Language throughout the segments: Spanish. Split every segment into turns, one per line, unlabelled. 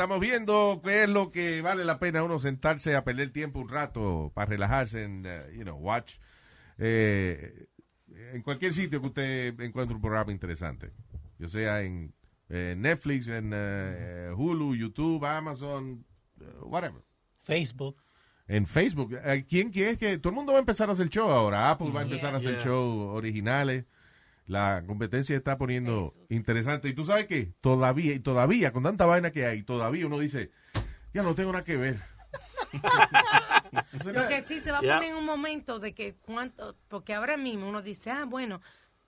estamos viendo qué es lo que vale la pena uno sentarse a perder tiempo un rato para relajarse en, uh, you know, watch. Eh, en cualquier sitio que usted encuentre un programa interesante. Ya sea en eh, Netflix, en eh, Hulu, YouTube, Amazon, uh, whatever.
Facebook.
En Facebook. Eh, ¿Quién quiere que todo el mundo va a empezar a hacer show ahora? Apple va a
Yeah.
empezar a hacer
Yeah.
show originales. La competencia está poniendo interesante. Y tú sabes que todavía, y todavía, con tanta vaina que hay, todavía uno dice, ya no tengo nada que ver.
Lo que sí se va a
Yeah.
poner en un momento de que cuánto, porque ahora mismo uno dice, ah, bueno,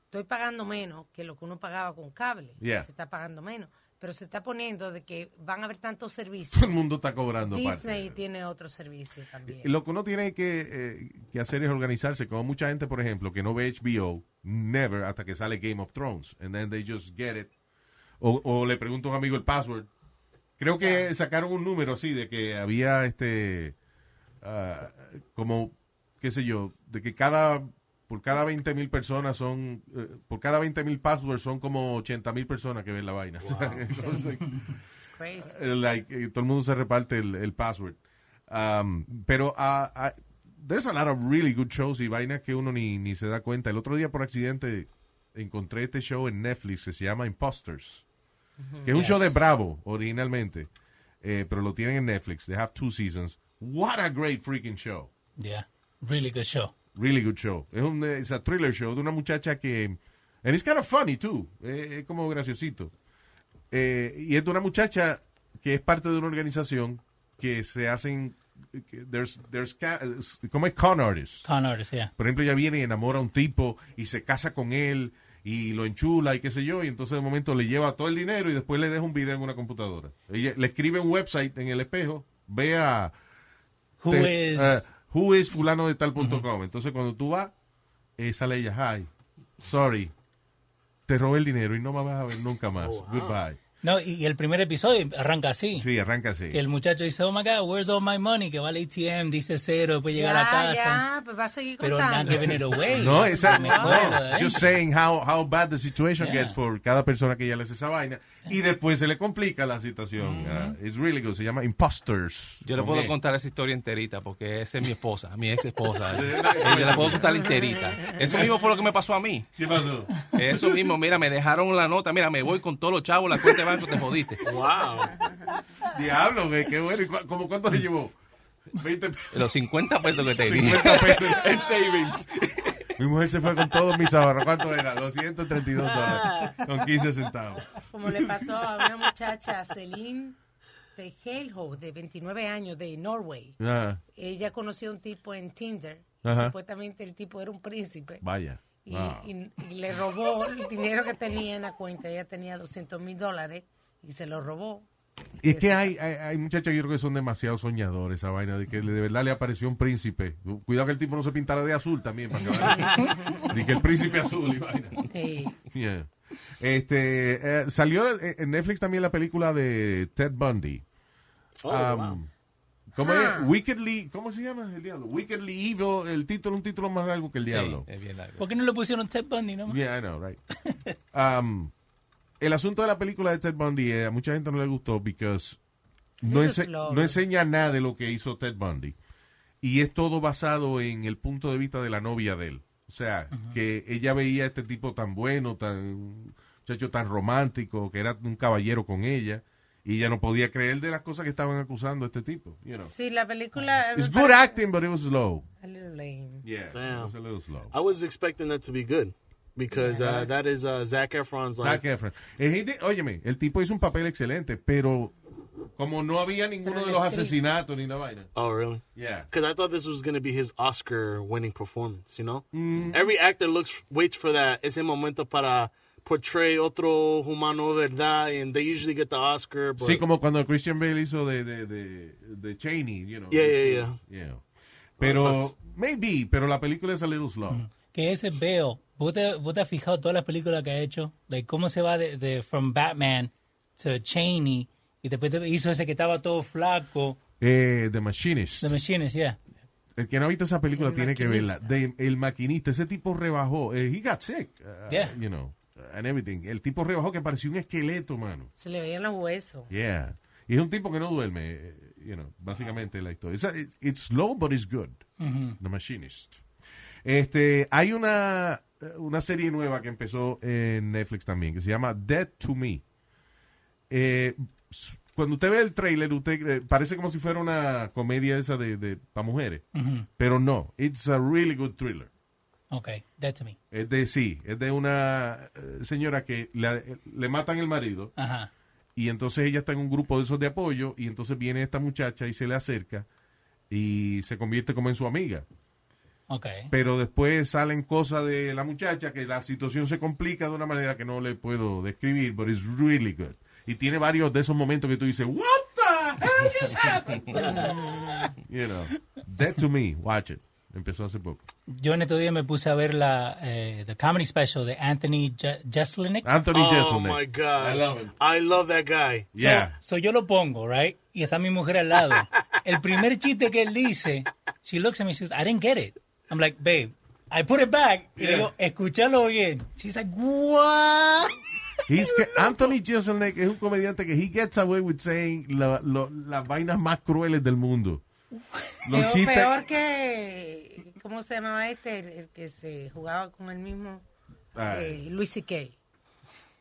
estoy pagando menos que lo que uno pagaba con cable.
Yeah.
Se está pagando menos. Pero se está poniendo de que van a haber tantos servicios.
Todo el mundo está cobrando.
Disney
parte.
tiene otro servicio también.
Lo que uno tiene que, eh, que hacer es organizarse. Como mucha gente, por ejemplo, que no ve HBO, never, hasta que sale Game of Thrones. And then they just get it. O, o le pregunto a un amigo el password. Creo que sacaron un número así de que había este. ah, como, qué sé yo, de que cada. Por cada 20 mil personas son. eh, por cada 20 mil passwords son como 80 mil personas que ven la vaina. Entonces,
It's crazy.
eh, like, eh, todo el mundo se reparte el, el password. Um, pero ah, ah, there's a lot of really good shows y vainas que uno ni, ni se da cuenta. El otro día por accidente encontré este show en Netflix que se llama Imposters, que es un show de Bravo originalmente, eh, pero lo tienen en Netflix. They have two seasons. What a great freaking show.
Yeah. Really good show.
Really good show. Es un es a thriller show de una muchacha que. And it's kind of funny too. Eh, es como graciosito. Eh, y es de una muchacha que es parte de una organización que se hacen. There's, there's, como es con artists.
Con yeah.
Por ejemplo, ella viene y enamora a un tipo y se casa con él y lo enchula y qué sé yo, y entonces de momento le lleva todo el dinero y después le deja un video en una computadora. Ella le escribe un website en el espejo, vea
Who
te-
is...
eh, who is fulano de tal punto com. Entonces cuando tú vas, eh, sale ella, hi, sorry, te robé el dinero y no me vas a ver nunca más. Goodbye.
No, y y el primer episodio arranca así.
Sí, arranca así.
Que el muchacho dice, oh my God, where's all my money? Que va al ATM, dice cero, después llega a la
Ya,
casa.
ya, pues va a seguir
Pero not
contando.
giving it away.
No,
Me
no,
¿eh?
just saying how, how bad the situation
Yeah.
gets for cada persona que ella le hace esa vaina. Y después se le complica la situación. Uh, it's really good. Se llama Imposters.
Yo le puedo
E.
contar esa historia enterita porque esa es mi esposa, mi ex esposa. Yo le puedo contar enterita. Eso mismo fue lo que me pasó a mí.
¿Qué pasó?
Eso mismo, mira, me dejaron la nota, mira, me voy con todos los chavos, la cuenta de banco, te jodiste.
Wow.
Diablo, güey, qué bueno. ¿Y cu- ¿Cómo cuánto le llevó? 20 pesos.
Los 50 pesos que te di.
50 pesos.
en savings.
Mi mujer se fue con todos mis ahorros. ¿Cuánto era? 232 dólares. Con 15 centavos.
Como le pasó a una muchacha, Celine Fejelho, de 29 años, de Norway.
Ah,
Ella conoció a un tipo en Tinder. Supuestamente el tipo era un príncipe.
vaya.
Y,
Ah.
y- y le robó el dinero que tenía en la cuenta. Ella tenía 200 mil dólares y se lo robó.
Y es que hay, hay, hay muchachas, yo creo que son demasiado soñadores, esa vaina de que de verdad le apareció un príncipe. Cuidado que el tipo no se pintara de azul también. Para que vaya. Ni que el príncipe azul y vaina.
Sí.
Yeah. Este, eh, salió en Netflix también la película de Ted Bundy.
Oh,
Um,
wow.
¿Cómo
Ah.
es? Wickedly, ¿cómo se llama el diablo? Wickedly Evil, el título, un título más largo que el diablo.
Sí, es bien largo.
¿Por qué no le pusieron Ted Bundy, no?
Yeah, I know, right. Um, el asunto de la película de Ted Bundy, eh, a mucha gente no le gustó because ense- no enseña nada de lo que hizo Ted Bundy. Y es todo basado en el punto de vista de la novia de él. O sea, que ella veía a este tipo tan bueno, tan muchacho tan romántico, que era un caballero con ella, y ella no podía creer de las cosas que estaban acusando a este tipo. You know.
Sí, la película.
It's
me
good acting, but it was slow.
A little lame.
Yeah, it
Damn.
was a little slow.
I was expecting that to be good because uh, that is uh, Zach Efron's like.
Zac Efron. Gente- óyeme, el tipo hizo un papel excelente, pero como no había ninguno
Pero
de los asesinatos ni la vaina.
Oh, really?
Yeah.
Because I thought this was going to be his Oscar-winning performance. You know,
Mm.
every actor looks waits for that ese momento para portray otro humano verdad, and they usually get the Oscar. But
Sí, como cuando Christian Bale hizo de, de, de, de Cheney, you know.
Yeah, yeah,
Yeah. Pero,
sucks.
maybe, pero la película es a little slow.
Que ese veo, ¿vos te, vos te has fijado todas las películas que ha hecho? Like, cómo se va de, de from Batman to Cheney y después te- hizo ese que estaba todo flaco.
Eh, The Machinist.
The Machinist, yeah.
El que no ha visto esa película
El
tiene que verla.
maquinista.
De- el maquinista, ese tipo rebajó. eh, he got sick. uh,
Yeah.
You know, and everything. El tipo rebajó que parecía un esqueleto, mano.
Se le veían los huesos.
Yeah. Y es un tipo que no duerme, eh, you know, básicamente la historia. It's, a- it's slow, but it's good. The Machinist. Este, hay una, una serie nueva que empezó en Netflix también, que se llama Dead to Me. Eh, cuando usted ve el trailer, usted eh, parece como si fuera una comedia esa de, de para mujeres, pero no. It's a really good thriller.
Okay, that to me.
Es de sí, es de una eh, señora que le, le matan el marido
Ajá.
y entonces ella está en un grupo de esos de apoyo y entonces viene esta muchacha y se le acerca y se convierte como en su amiga.
Okay.
Pero después salen cosas de la muchacha que la situación se complica de una manera que no le puedo describir, but it's really good. Y tiene varios de esos momentos que tú dices, What the hell just happened? you know, Dead to Me, watch it. Empezó hace poco.
Yo en estos días me puse a ver la eh, the comedy special de Anthony Je- Jeselnik.
Anthony
Oh
Jeselnik.
my God.
I love him.
I love that guy.
So-
Yeah.
So, yo lo pongo, right? Y está mi mujer al lado. El primer chiste que él dice, she looks at me, she goes, I didn't get it. I'm like, babe, I put it back. Y le digo, escúchalo bien. She's like, what?
He's Anthony Jeselnik es un comediante que he gets away with saying la- lo- las vainas más crueles del mundo. Los
Peor, peor que, ¿cómo se llamaba este? El, el que se jugaba con el mismo,
Ah.
eh, Luis C.K.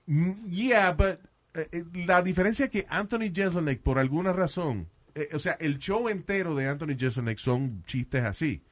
Mm, Yeah, but eh, eh, la diferencia es que Anthony Jeselnik, por alguna razón, eh, o sea, el show entero de Anthony Jeselnik son chistes así.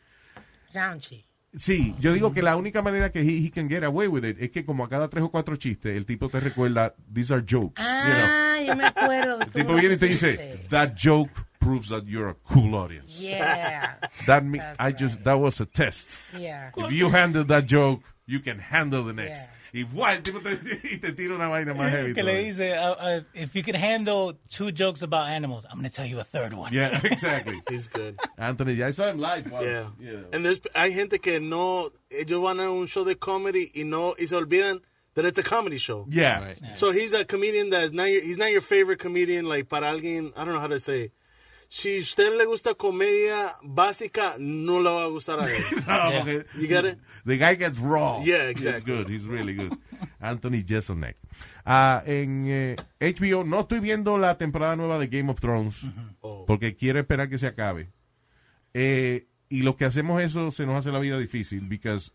Raunchy.
Sí, yo digo que la única manera que he, he can get away with it es que como a cada tres o cuatro chistes, el tipo te recuerda, these are jokes. you know.
Ah, yo me acuerdo.
El tipo viene y te dice, that joke proves that you're a cool audience.
Yeah,
That me,
That's
I just, that was a test.
yeah.
If you handle that joke, you can handle the next.
Yeah.
Y ¡guau! el tipo te, te tira una vaina más heavy.
que le dice, uh, uh, if you can handle two jokes about animals, I'm going to tell you a third one.
Yeah, exactly.
He's good.
Anthony, I saw him live once.
Yeah.
you know.
And there's hay gente que no ellos van a un show de comedy y no y se olvidan that it's a comedy show.
yeah.
Right.
So he's a comedian that's not your, he's not your favorite comedian like para alguien I don't know how to say. Si a usted le gusta comedia básica, no le va a gustar a él.
No,
Yeah.
porque
You get it?
The guy gets raw.
Yeah,
He's
exactly.
good. He's really good. Anthony Jeselnik. Ah, en eh, HBO no estoy viendo la temporada nueva de Game of Thrones
Oh.
porque quiero esperar que se acabe. Eh, y lo que hacemos eso se nos hace la vida difícil because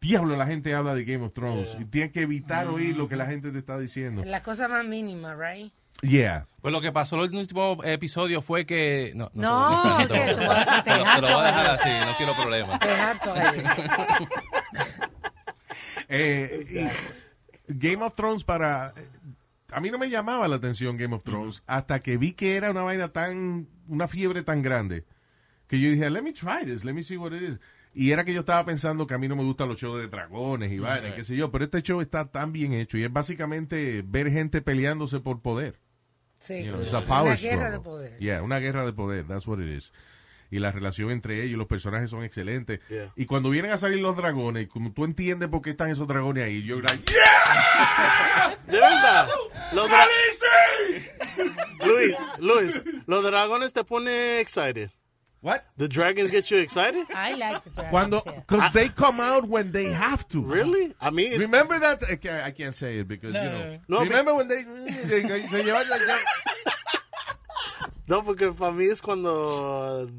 diablo la gente habla de Game of Thrones y tienes que evitar oír lo que la gente te está diciendo.
La cosa más mínima, right?
Yeah.
Pues lo que pasó en el último episodio fue que... No,
No,
te,
que
te-
tú vas- te
te lo- te lo voy a dejar así, no quiero problemas.
Te harto ahí.
Eh, y Game of Thrones para... A mí no me llamaba la atención Game of Thrones hasta que vi que era una vaina tan... Una fiebre tan grande que yo dije, let me try this, let me see what it is. Y era que yo estaba pensando que a mí no me gustan los shows de dragones y vainas, qué sé yo, pero este show está tan bien hecho y es básicamente ver gente peleándose por poder.
Sí.
You know, it's a
Una
power
guerra de
struggle.
poder.
Yeah, una guerra de poder, that's what it is. Y la relación entre ellos, los personajes son excelentes.
Yeah.
Y cuando vienen a salir los dragones, como tú entiendes por qué están esos dragones ahí, yo like, ¡Yeah!
De verdad. Luis, Luis, los dragones te pone excited.
What?
The dragons get you excited?
I like the dragons,
Cuando, because they come out when they have to.
Really? I mean, it's,
Remember that? I can't, I can't say it because, you know.
No,
remember when they, they- se llevan la-
no, porque para mí es cuando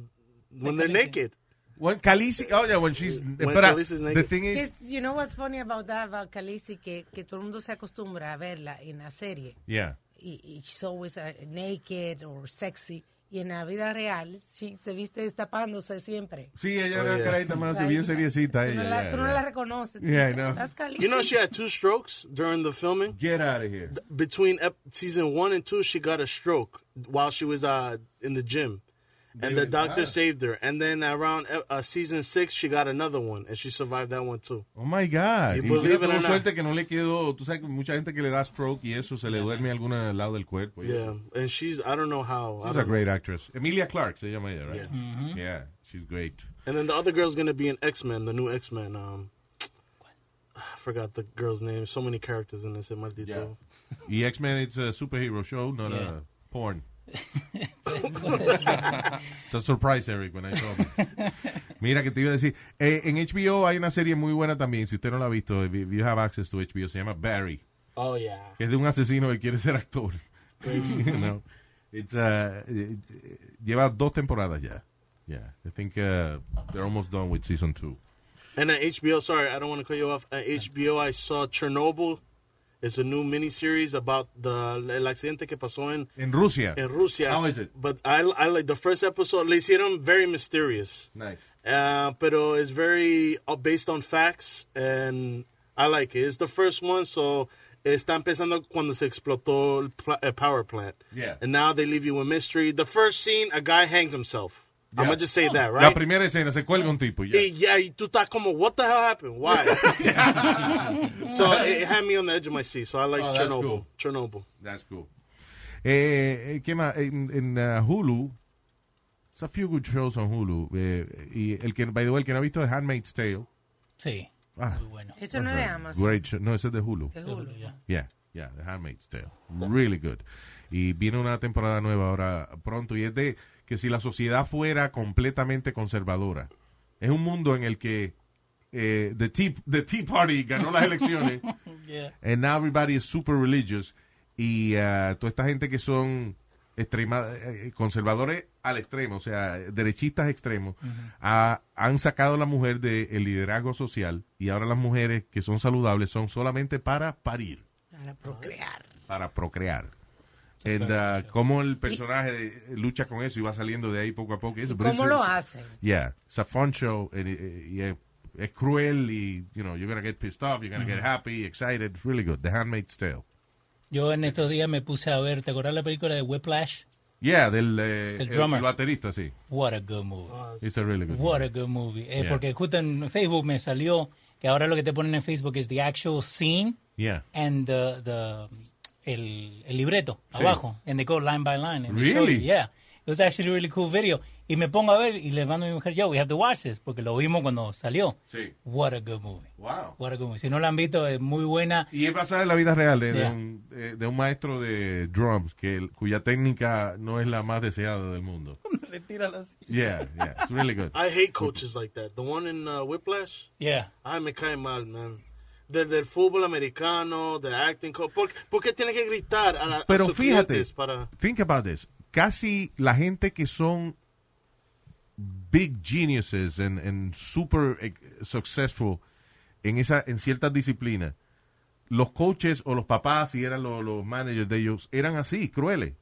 when they're naked.
When Khaleesi, oh yeah, when she's,
When
espera,
Khaleesi's
the
naked.
thing is,
you know what's funny about that, about Khaleesi, que, que todo el mundo se acostumbra a verla en la serie.
yeah.
Y, y she's always uh, naked or sexy. Y en la vida real, she se viste destapándose siempre.
Sí, ella
Oh,
era
yeah.
carajita más bien seriecita
Tú no,
ella.
la,
yeah,
tú no
yeah.
la reconoces.
Yeah, I know.
That's Khaleesi.
You know, she had two strokes during the filming.
Get out of here.
Between ep- season one and two, she got a stroke while she was uh, in the gym. And the doctor
ah.
saved her. And then around uh, season six, she got another one, and she survived that one too.
Oh my God.
You
Y
believe it or not.
suerte que no le quedó. Tú sabes que mucha gente que le da stroke y eso se le duerme alguna al lado del cuerpo.
Yeah, and she's I don't know how.
She's
don't
a
know.
great actress. Emilia Clarke se llama ella, right? Yeah, yeah, she's great.
And then the other girl's gonna be in X Men, the new X Men. Um, I forgot the girl's name. So many characters in this. Maldito.
Yeah. Y X-Men, it's a superhero show, not
Yeah.
a porn. It's a surprise, Eric, when I saw it. Mira, que te iba a decir. eh, en HBO hay una serie muy buena también. Si usted no la ha visto, if you have access to HBO, se llama Barry.
Oh yeah.
Que es de un asesino que quiere ser actor. You know. It's, uh, eh, lleva dos temporadas ya. Yeah, I think uh, they're almost done with season two.
And at HBO, sorry, I don't want to cut you off. At HBO, I saw Chernobyl. It's a new miniseries about the el accidente que pasó en
En Rusia.
en Rusia.
How is it?
But I I like the first episode. Le hicieron very mysterious.
Nice.
Uh, pero it's very uh, based on facts, and I like it. It's the first one, so está empezando cuando se explotó el power plant.
Yeah.
And now they leave you with mystery. The first scene, a guy hangs himself. I'm
Yeah.
gonna just say that,
La
right?
primera escena se cuelga un tipo.
Y ya, y tú estás como, what the hell happened? Why? so it, had me on the edge of my seat. So I like
Oh, that's
Chernobyl.
cool.
Chernobyl.
That's cool. Eh, eh, ¿Qué más? En, en, uh, Hulu, there's a few good shows on Hulu. Eh, y el que, by the way, el que no ha visto es Handmaid's Tale.
Sí,
Ah,
muy bueno.
Eso no es de Amazon.
great show. No, ese es de Hulu.
Es Hulu.
Ya.
Yeah, yeah, The Handmaid's Tale. Really good. Y viene una temporada nueva ahora pronto y es de que si la sociedad fuera completamente conservadora. Es un mundo en el que eh, the, tea, the Tea Party ganó las elecciones
Yeah.
and now everybody is super religious y uh, toda esta gente que son extrema, eh, conservadores al extremo, o sea, derechistas extremos, ha- han sacado a la mujer del liderazgo social y ahora las mujeres que son saludables son solamente para parir
Para procrear.
para procrear. And, uh, cómo el personaje de- lucha con eso y va saliendo de ahí poco a poco. y Eso,
¿Y
pero
cómo lo hacen?
Yeah, it's a fun show and, eh, y es, es cruel y, you know, you're gonna get pissed off, you're gonna get happy, excited, it's really good. The Handmaid's Tale.
Yo en estos días me puse a ver, ¿te acordás la película de Whiplash?
Yeah, del eh,
El
el,
drummer.
el baterista, sí.
What a good movie.
It's a really good
What
movie.
a good movie. Eh,
Yeah.
Porque justo en Facebook me salió que ahora lo que te ponen en Facebook es the actual scene
Yeah.
and the, the el, el libreto
Sí.
abajo. And they go line by line. And they show
Really?
you. Yeah. It was actually a really cool video. Y me pongo a ver y le mando a mi mujer, yo, we have to watch this, porque lo vimos cuando salió.
Sí.
What a good movie.
Wow.
What a good movie. Si no lo han visto, es muy buena.
Y es basada en la vida real de, un, eh, de un maestro de drums que cuya técnica no es la más deseada del mundo. Yeah, yeah, it's really good.
I hate coaches like that. The one in uh, Whiplash,
Yeah.
ay, me cae mal, man. De- del fútbol americano, de acting coach. ¿Por, por qué tiene que gritar a, la, a
Pero
sus
fíjate,
para...
think about this. Casi la gente que son big geniuses and, and super eh, successful en esa en ciertas disciplinas, los coaches o los papás, si eran los, los managers de ellos, eran así, crueles.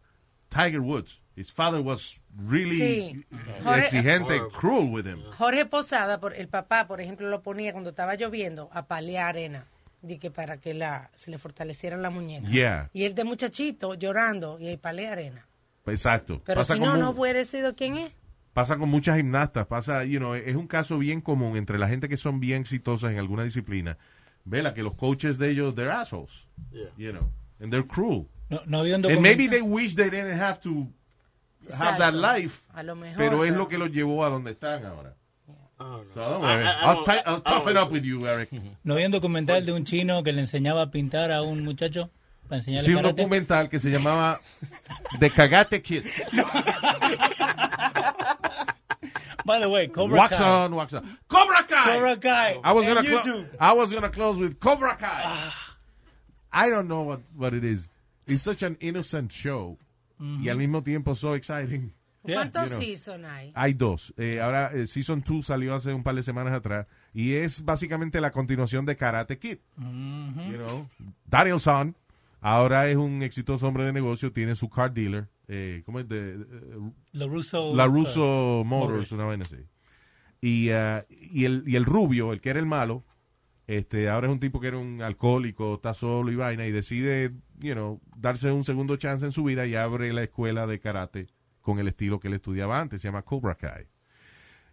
Tiger Woods, his father was really
Sí. Jorge-
exigente,
Horrible.
cruel with him.
Jorge Posada, por, el papá, por ejemplo, lo ponía cuando estaba lloviendo a palear arena. De que para que la, se le fortalecieran las muñecas.
Yeah.
Y él de muchachito llorando y ahí palea arena.
Exacto.
Pero
Pasa
si no,
como-
no hubiera sido quién es.
pasa con muchas gimnastas, pasa, you know, es un caso bien común entre la gente que son bien exitosas en alguna disciplina. Vela que los coaches de ellos, they're assholes,
Yeah.
you know, and they're cruel.
No, no había un
And maybe they wish they didn't have to have
Exacto.
that life,
A lo mejor.
pero es
pero-
lo que los llevó a donde están ahora. So don't worry.
I
I'll,
don't-
ti-
I-
I'll
I don't
toughen
like
up with you, Eric.
¿No había un documental de un chino que le enseñaba a pintar a un muchacho para enseñarle
Sí, un
karate?
documental que se llamaba The Cagate Kid.
By the way, Cobra
Wax
Kai.
on, wax on. Cobra Kai!
Cobra Kai.
I was
And
gonna
YouTube.
I was gonna close with Cobra Kai.
Ah.
I don't know what, what it is. It's such an innocent show y al mismo tiempo so exciting.
Yeah.
¿Cuántos
you know.
season hay?
Hay dos. Eh, ahora eh, Season 2 salió hace un par de semanas atrás y es básicamente la continuación de Karate Kid. You know, Daniel San ahora es un exitoso hombre de negocio, tiene su car dealer, eh, ¿cómo es? De, eh,
La Russo.
la Russo Motors,
Motors.
una vaina así. Y, ah, y, el, y el rubio, el que era el malo, este, ahora es un tipo que era un alcohólico, está solo y vaina, y decide, you know, darse un segundo chance en su vida y abre la escuela de karate con el estilo que él estudiaba antes, se llama Cobra Kai.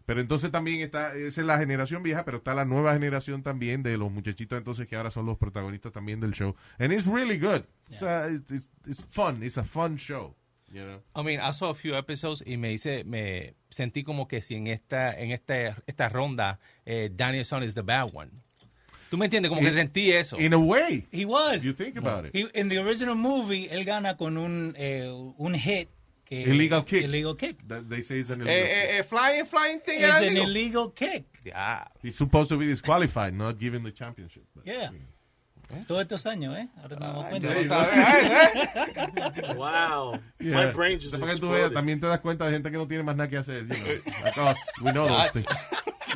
Pero entonces también está, esa es la generación vieja, pero está la nueva generación también de los muchachitos entonces que ahora son los protagonistas también del show. And it's really good. It's, a- it's, it's fun. It's a fun show. You know?
I mean, I saw a few episodes y me hice, me sentí como que si en esta, en este, esta ronda, eh, Danielson is the bad one. ¿Tú me entiendes? Como que
In-
sentí eso.
In a way.
He was.
You think about it.
He- in the original movie, él gana con un, eh, un hit. Que,
Illegal kick.
Illegal kick.
That they say it's an
Eh,
illegal kick.
eh, eh, flying, flying thing.
Es
era
an
illegal.
illegal kick.
Ya.
He's supposed to be disqualified, not given the championship. But-
Yeah. Todos estos años, ¿eh? Ahora me doy cuenta.
¿eh?
Wow.
Yeah.
My brain just
Para que tú veas, también te das cuenta de gente que no tiene más nada que hacer. You know, like us. We know those things.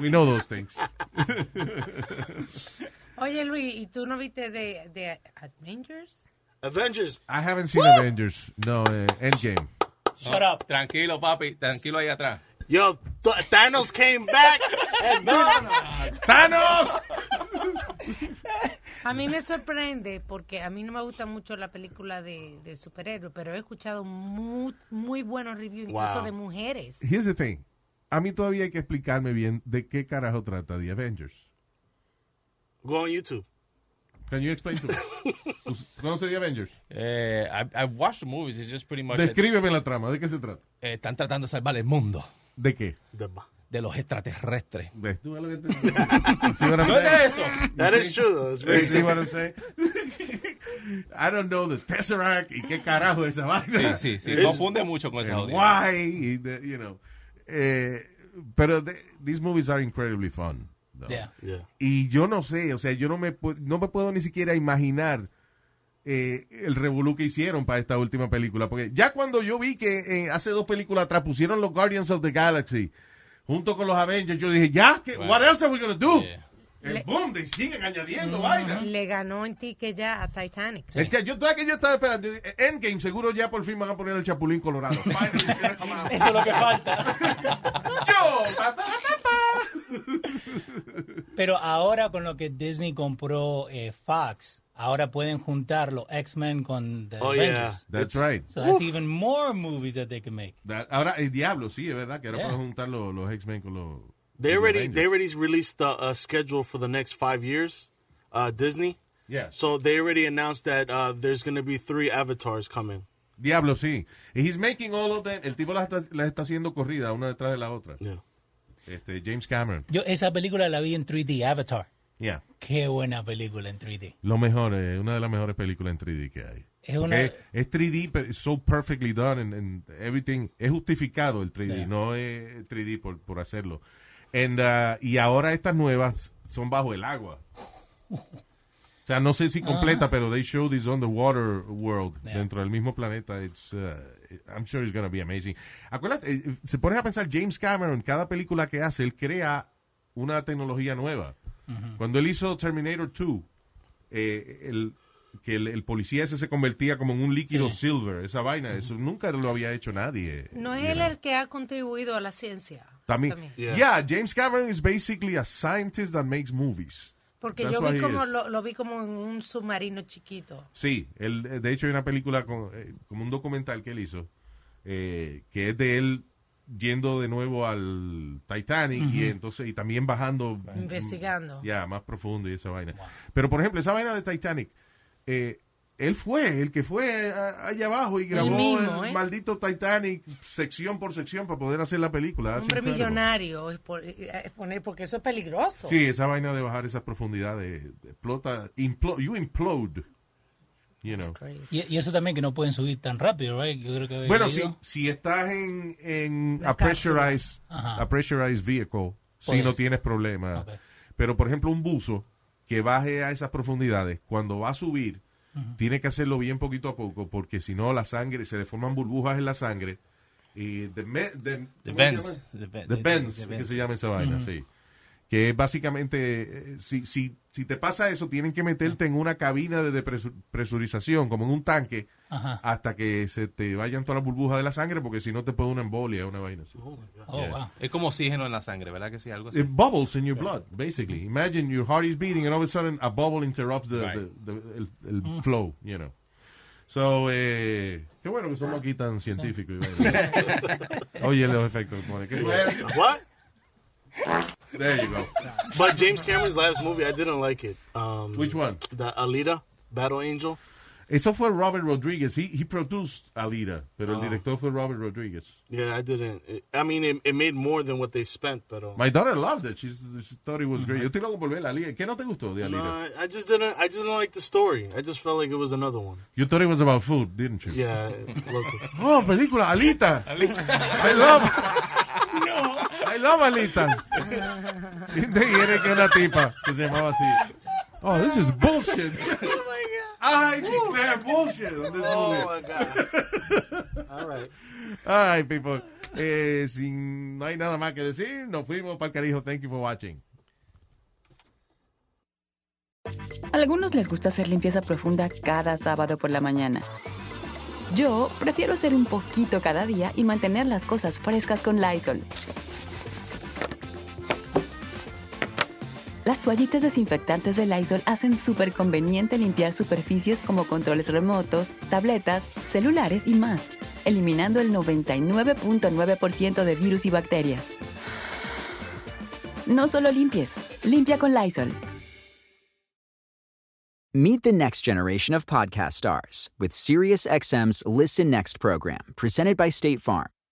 We know those things.
Oye, Luis, ¿y tú no viste de, de Avengers?
Avengers.
I haven't seen Avengers. No, eh, Endgame.
Shut up.
Tranquilo, papi, tranquilo ahí atrás.
Yo, Th- Thanos came back. and
¡Thanos!
A mí me sorprende porque a mí no me gusta mucho la película de, de superhéroes, pero he escuchado muy, muy buenos reviews, incluso
Wow.
de mujeres.
Here's the thing. A mí todavía hay que explicarme bien de qué carajo trata The Avengers.
Go on YouTube.
Can you explain to me? ¿Tú ¿Conoces The Avengers?
Eh, I, I've watched the movies. It's just pretty much.
Descríbeme la trama. ¿De qué se trata?
eh, están tratando de salvar el mundo
¿De qué?
The-
de los extraterrestres.
¿Ves tú lo que te-
No es de eso.
That is true, though. It's very
See what I'm saying? I don't know the Tesseract y qué carajo es esa vaina.
Sí, sí, sí. Confunde mucho con esa
why, you know. Eh, pero the- these movies are incredibly fun. Though.
Yeah.
Yeah.
Y yo no sé, o sea, yo no me, no me puedo ni siquiera imaginar eh, el revolú que hicieron para esta última película. Porque ya cuando yo vi que eh, hace dos películas atrás pusieron los Guardians of the Galaxy junto con los Avengers, yo dije, ya, ¿qué, what else are we gonna do?
Yeah.
And boom, they siguen añadiendo vaina.
Le ganó en ticket ya a Titanic.
Echa- Yo, toda que yo estaba esperando, Endgame seguro ya por fin van a poner el Chapulín Colorado.
Eso es lo que falta.
Yo, pa, pa, pa, pa.
Pero ahora con lo que Disney compró eh, Fox, ahora pueden juntar los X-Men con The
Oh,
Avengers.
yeah.
That's right.
So that's even more movies that they can make.
That- ahora, el diablo, sí, es verdad, que ahora
Yeah.
pueden juntar los, los X-Men con los...
They
con
already they already released the uh, schedule for the next five years. Uh, Disney.
Yeah.
So they already announced that uh, there's going to be three avatars coming.
Diablo, sí. He's making all of them. El tipo las está, las está haciendo corrida una detrás de la otra.
Yeah.
Este, James Cameron.
Yo esa película la vi en 3D, Avatar.
Yeah.
Qué buena película en 3D.
Lo mejor, eh, una de las mejores películas en 3D que hay.
Es una-
Es, es 3D, pero so perfectly done and, and everything. Es justificado el 3D,
Yeah.
no es 3D por, por hacerlo. And, uh, y ahora estas nuevas son bajo el agua. O sea, no sé si completa, pero they show this underwater world
Yeah.
dentro del mismo planeta. It's, uh, I'm sure it's going to be amazing. Acuérdate, eh, se pones a pensar, James Cameron, cada película que hace, él crea una tecnología nueva. Cuando él hizo Terminator 2, eh, el, que el, el policía ese se convertía como en un líquido
Sí.
silver, esa vaina, eso nunca lo había hecho nadie.
No es él
know.
el que ha contribuido a la ciencia.
También,
También.
Yeah.
yeah, James Cameron is basically a scientist that makes movies.
Porque
That's
yo vi como lo vi como en un submarino chiquito.
Sí, él, eh, de hecho hay una película con, eh, como un documental que él hizo, eh, que es de él yendo de nuevo al Titanic y entonces y también bajando
Investigando.
ya más profundo y esa vaina. Pero por ejemplo, esa vaina de Titanic, eh, él fue el que fue a- allá abajo y grabó el,
mismo, ¿eh?
maldito Titanic sección por sección para poder hacer la película. That's
Hombre
incredible.
millonario, es por- es poner- porque eso es peligroso.
Sí, esa vaina de bajar esas profundidades explota, you implode, you know.
Y, y eso también que no pueden subir tan rápido, right? Yo creo que
Bueno, si, si estás en, en a, pressurized, a pressurized vehicle, si
Puedes.
no tienes problema. Pero, por ejemplo, un buzo que baje a esas profundidades, cuando va a subir, tiene que hacerlo bien poquito a poco, porque si no, la sangre, se le forman burbujas en la sangre. Y the-
bends, the
que se llama esa vaina, sí. Que es básicamente, eh, si, si, si te pasa eso, tienen que meterte en una cabina de presurización, como en un tanque,
Ajá.
hasta que se te vayan todas las burbujas de la sangre, porque si no te puede una embolia, una vaina así.
Oh,
Yeah.
wow.
Es como oxígeno en la sangre, ¿verdad que sí? Algo así.
It bubbles in your blood, basically. Imagine your heart is beating and all of a sudden a bubble interrupts the,
Right.
the- the- el, el flow, you know. So, eh, qué bueno que somos aquí tan científicos. vaina. Oye, los efectos. que-
What?
There you go.
But James Cameron's last movie, I didn't like it. Um,
Which one?
The Alita, Battle Angel.
Eso fue Robert Rodriguez. He, he produced Alita, pero el
Oh.
director fue Robert Rodriguez.
Yeah, I didn't. It, I mean, it, it made more than what they spent, but uh,
My daughter loved it. She's, she thought it was great. Yo estoy loco por ver Alita. ¿Qué no te gustó de Alita?
I, I just didn't. I just didn't like the story. I just felt like it was another one.
You thought it was about food, didn't you?
Yeah, look,
Oh, película, Alita. I love. I love Alita. Y era que una tipa que se llamaba así. Oh, this is bullshit.
Oh my
I declare bullshit on this
god.
movie.
Oh my god. All right.
All right, people. Eh, sin, no hay nada más que decir. Nos fuimos para el carijo. Thank you for watching.
Algunos les gusta hacer limpieza profunda cada sábado por la mañana. Yo prefiero hacer un poquito cada día y mantener las cosas frescas con Lysol. Las toallitas desinfectantes de Lysol hacen súper conveniente limpiar superficies como controles remotos, tabletas, celulares y más, eliminando el 99.9% de virus y bacterias. No solo limpies, limpia con Lysol.
Meet the next generation of podcast stars with SiriusXM's Listen Next program, presented by State Farm.